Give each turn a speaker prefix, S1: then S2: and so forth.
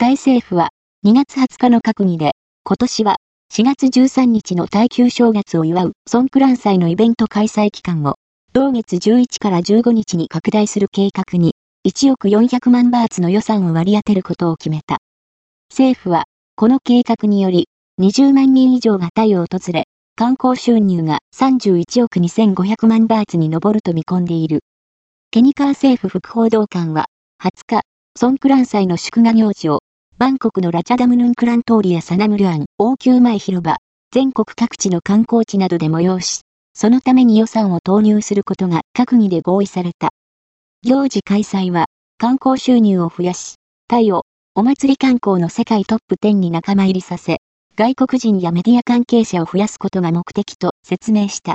S1: タイ政府は2月20日の閣議で、今年は4月13日の耐久正月を祝うソンクラン祭のイベント開催期間を、同月11から15日に拡大する計画に、1億400万バーツの予算を割り当てることを決めた。政府は、この計画により、20万人以上がタイを訪れ、観光収入が31億2500万バーツに上ると見込んでいる。ケニカー政府副報道官は、20日、ソンクラン祭の祝賀行事をバンコクのラチャダムヌンクラン通りやサナムルアン、王宮前広場、全国各地の観光地などで催し、そのために予算を投入することが閣議で合意された。行事開催は、観光収入を増やし、タイをお祭り観光の世界トップ10に仲間入りさせ、外国人やメディア関係者を増やすことが目的と説明した。